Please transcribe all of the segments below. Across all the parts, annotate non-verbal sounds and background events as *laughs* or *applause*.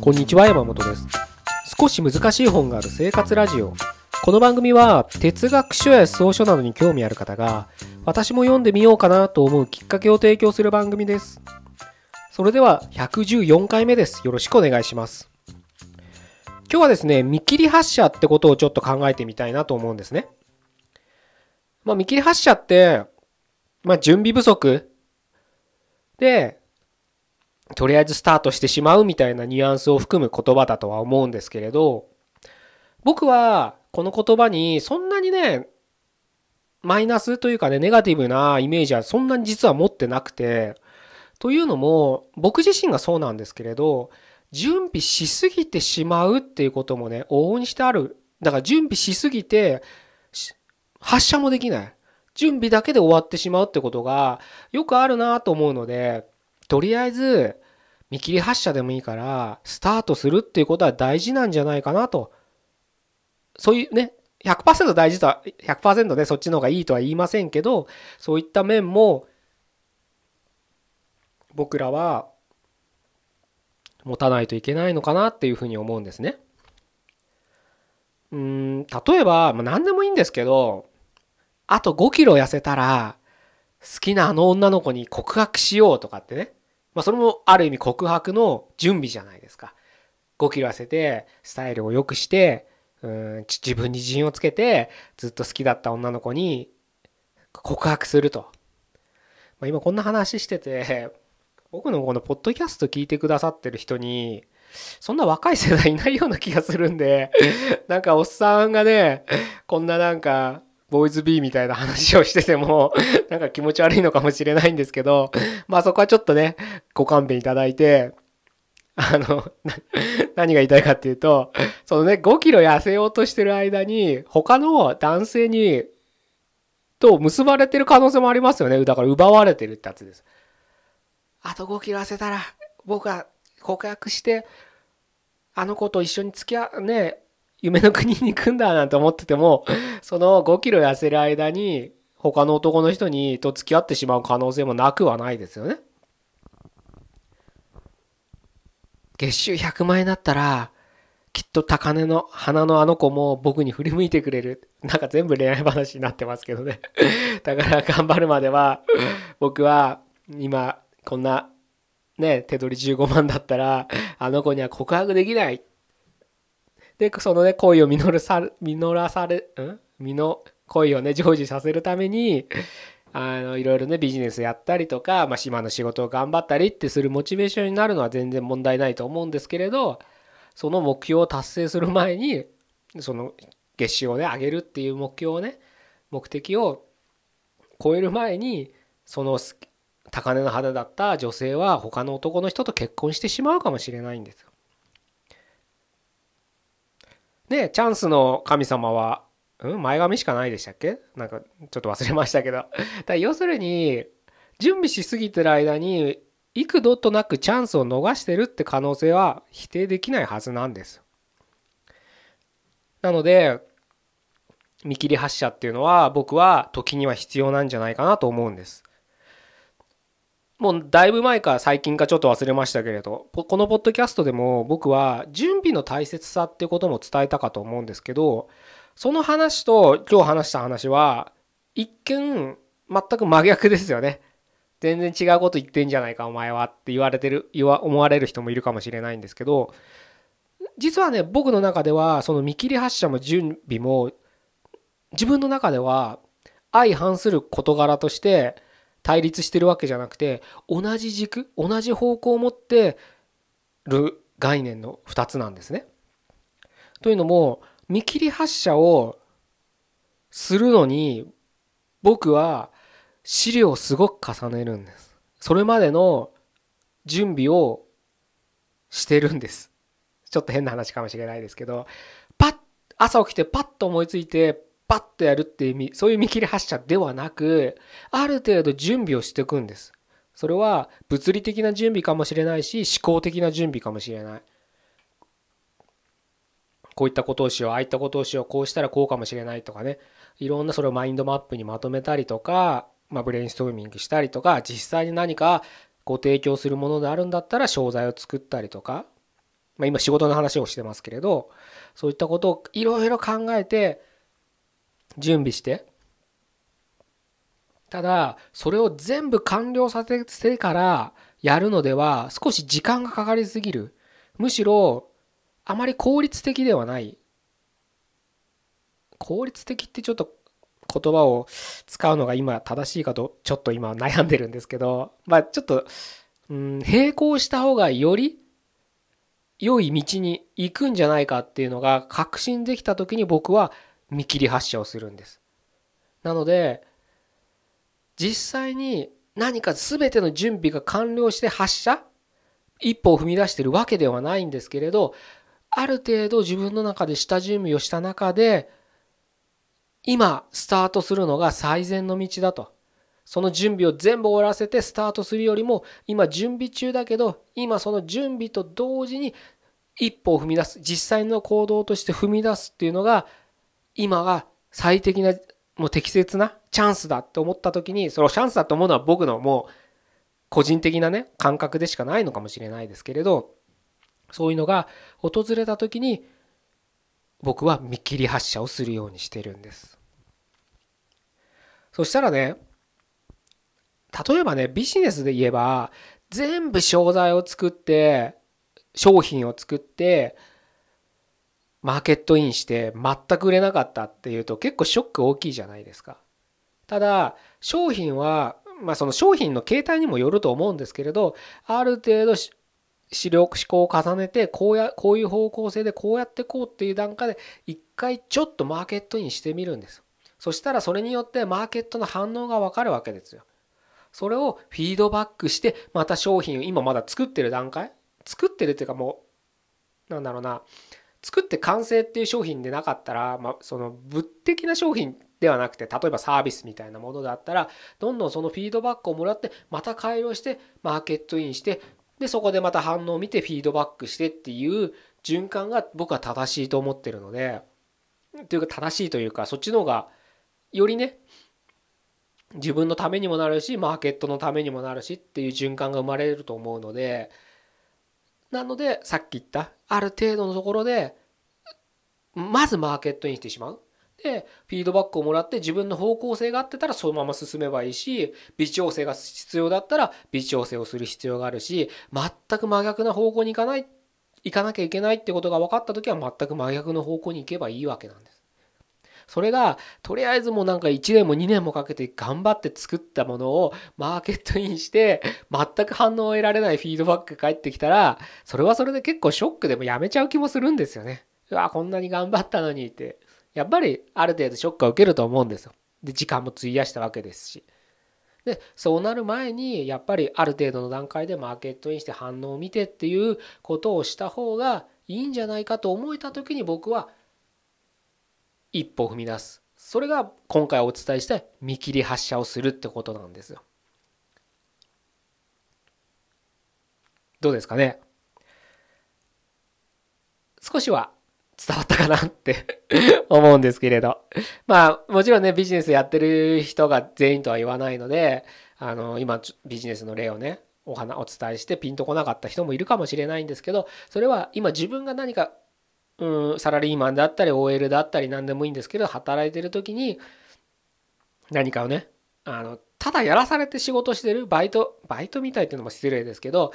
こんにちは山本です。少し難しい本がある生活ラジオ。この番組は哲学書や草書などに興味ある方が私も読んでみようかなと思うきっかけを提供する番組です。それでは114回目です。よろしくお願いします。今日はですね見切り発車ってことをちょっと考えてみたいなと思うんですね。まあ見切り発車ってまあ準備不足。でとりあえずスタートしてしまうみたいなニュアンスを含む言葉だとは思うんですけれど僕はこの言葉にそんなにねマイナスというかねネガティブなイメージはそんなに実は持ってなくてというのも僕自身がそうなんですけれど準備しすぎてしまうっていうこともね往々にしてある。だから準備しすぎて発射もできない。準備だけで終わってしまうってことがよくあるなと思うのでとりあえず見切り発車でもいいからスタートするっていうことは大事なんじゃないかなとそういうね100%大事とは100%ねそっちの方がいいとは言いませんけどそういった面も僕らは持たないといけないのかなっていうふうに思うんですね。うん例えば、まあ、何でもいいんですけどあと5キロ痩せたら好きなあの女の子に告白しようとかってねまあ、それもある意味告白の準備じゃないですか。5キロ痩せてスタイルを良くしてうん自分に自信をつけてずっと好きだった女の子に告白すると。まあ、今こんな話してて *laughs* 僕のこのポッドキャスト聞いてくださってる人にそんな若い世代いないような気がするんでなんかおっさんがねこんななんかボーイズビーみたいな話をしてても、*laughs* なんか気持ち悪いのかもしれないんですけど、まあそこはちょっとね、ご勘弁いただいて、あの、何が言いたいかっていうと、そのね、5キロ痩せようとしてる間に、他の男性に、と結ばれてる可能性もありますよね。だから奪われてるってやつです。あと5キロ痩せたら、僕は告白して、あの子と一緒に付き合う、ね、夢の国に行くんだなんて思ってても、その5キロ痩せる間に他の男の人にと付き合ってしまう可能性もなくはないですよね。月収100万円だったら、きっと高嶺の花のあの子も僕に振り向いてくれる。なんか全部恋愛話になってますけどね。だから頑張るまでは、僕は今こんなね、手取り15万だったら、あの子には告白できない。で、そのね、恋を実るさ、実らされ、ん？身の恋をね、成就させるために、*laughs* あの、いろいろね、ビジネスやったりとか、まあ、島の仕事を頑張ったりってするモチベーションになるのは全然問題ないと思うんですけれど、その目標を達成する前に、その月収をね、上げるっていう目標をね、目的を超える前に、その高嶺の花だった女性は他の男の人と結婚してしまうかもしれないんですよ。ね、チャンスの神様は、うん、前髪しかないでしたっけ？なんかちょっと忘れましたけど。*laughs* だ要するに、準備しすぎてる間に、幾度となくチャンスを逃してるって可能性は否定できないはずなんです。なので、見切り発車っていうのは僕は時には必要なんじゃないかなと思うんです。もうだいぶ前か最近かちょっと忘れましたけれどこのポッドキャストでも僕は準備の大切さっていうことも伝えたかと思うんですけどその話と今日話した話は一見全く真逆ですよね。全然違うこと言ってんじゃないかお前はって言われてる言わ思われる人もいるかもしれないんですけど実はね僕の中ではその見切り発車も準備も自分の中では相反する事柄として対立してるわけじゃなくて同じ軸同じ方向を持ってる概念の2つなんですね。というのも見切り発車をするのに僕は資料をすごく重ねるんです。それまでの準備をしてるんです。ちょっと変な話かもしれないですけど、パッ、朝起きてパッと思いついて、パッとやるっていう意味、そういう見切り発車ではなく、ある程度準備をしていくんです。それは物理的な準備かもしれないし、思考的な準備かもしれない。こういったことをしよう、ああいったことをしよう、こうしたらこうかもしれないとかね、いろんなそれをマインドマップにまとめたりとか、まあ、ブレインストーミングしたりとか、実際に何かご提供するものであるんだったら商材を作ったりとか、まあ、今仕事の話をしてますけれどそういったことをいろいろ考えて準備して。ただそれを全部完了させてからやるのでは少し時間がかかりすぎる。むしろあまり効率的ではない。効率的ってちょっと言葉を使うのが今正しいかとちょっと今悩んでるんですけど。まあちょっと、うん、並行した方がより良い道に行くんじゃないかっていうのが確信できた時に僕は見切り発車をするんです。なので実際に何か全ての準備が完了して発射一歩を踏み出してるわけではないんですけれどある程度自分の中で下準備をした中で今スタートするのが最善の道だと。その準備を全部終わらせてスタートするよりも今準備中だけど今その準備と同時に一歩を踏み出す実際の行動として踏み出すっていうのが今が最適なもう適切なチャンスだって思った時にそのチャンスだと思うのは僕のもう個人的なね感覚でしかないのかもしれないですけれどそういうのが訪れた時に僕は見切り発車をするようにしてるんです。そしたらね、例えばね、ビジネスで言えば、全部商材を作って、商品を作って、マーケットインして全く売れなかったっていうと結構ショック大きいじゃないですか。ただ、商品は、まあその商品の形態にもよると思うんですけれど、ある程度視力思考を重ねてこうやこういう方向性でこうやってこうっていう段階で一回ちょっとマーケットインしてみるんですそしたらそれによってマーケットの反応が分かるわけですよ。それをフィードバックしてまた商品を今まだ作ってる段階？作ってるっていうかもうなんだろうな。作って完成っていう商品でなかったら、まあ、その物的な商品ではなくて例えばサービスみたいなものだったらどんどんそのフィードバックをもらってまた改良してマーケットインしてでそこでまた反応を見てフィードバックしてっていう循環が僕は正しいと思ってるのでというか正しいというかそっちの方がよりね自分のためにもなるしマーケットのためにもなるしっていう循環が生まれると思うのでなのでさっき言ったある程度のところでまずマーケットインしてしまうでフィードバックをもらって自分の方向性があってたらそのまま進めばいいし微調整が必要だったら微調整をする必要があるし全く真逆な方向に行かない行かなきゃいけないってことが分かった時は全く真逆の方向に行けばいいわけなんです。それがとりあえずもうなんか1年も2年もかけて頑張って作ったものをマーケットインして全く反応を得られないフィードバック返ってきたらそれはそれで結構ショックでもやめちゃう気もするんですよね。うわこんなに頑張ったのにってやっぱりある程度ショックは受けると思うんですよ。で時間も費やしたわけですし。でそうなる前にやっぱりある程度の段階でマーケットインして反応を見てっていうことをした方がいいんじゃないかと思えた時に僕は一歩踏み出すそれが今回お伝えした見切り発車をするってことなんですよ。どうですかね？少しは伝わったかなって *laughs* 思うんですけれど。まあ、もちろんね、ビジネスやってる人が全員とは言わないので、あの、今、ビジネスの例をね、お話、お伝えしてピンとこなかった人もいるかもしれないんですけど、それは今自分が何か、うん、サラリーマンだったり、OL だったり何でもいいんですけど、働いてる時に、何かをね、あの、ただやらされて仕事してるバイト、バイトみたいっていうのも失礼ですけど、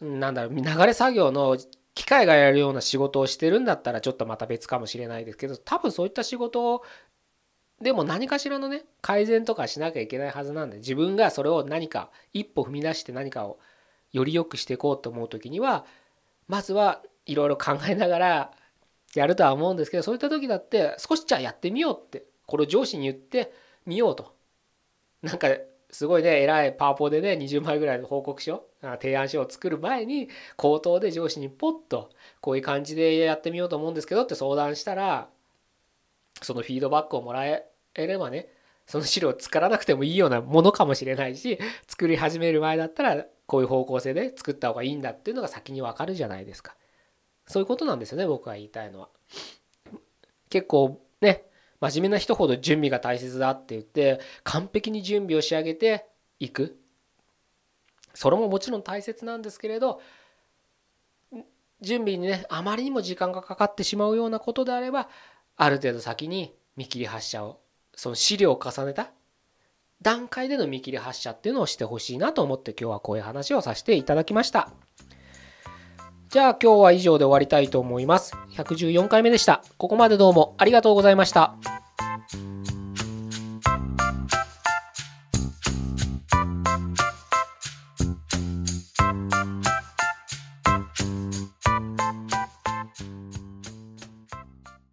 なんだろう、流れ作業の機械がやるような仕事をしてるんだったらちょっとまた別かもしれないですけど多分そういった仕事をでも何かしらのね改善とかしなきゃいけないはずなんで自分がそれを何か一歩踏み出して何かをより良くしていこうと思う時にはまずはいろいろ考えながらやるとは思うんですけどそういった時だって少しじゃあやってみようってこれを上司に言ってみようと。なんかすごいね偉いパワポでね20枚ぐらいの報告書提案書を作る前に口頭で上司にポッとこういう感じでやってみようと思うんですけどって相談したらそのフィードバックをもらえればねその資料を作らなくてもいいようなものかもしれないし作り始める前だったらこういう方向性で作った方がいいんだっていうのが先にわかるじゃないですか。そういうことなんですよね僕が言いたいのは。結構ね真面目な人ほど準備が大切だって言って完璧に準備を仕上げていくそれももちろん大切なんですけれど準備にねあまりにも時間がかかってしまうようなことであればある程度先に見切り発車をその資料を重ねた段階での見切り発車っていうのをしてほしいなと思って今日はこういう話をさせていただきました。じゃあ今日は以上で終わりたいと思います。114回目でした。ここまでどうもありがとうございました。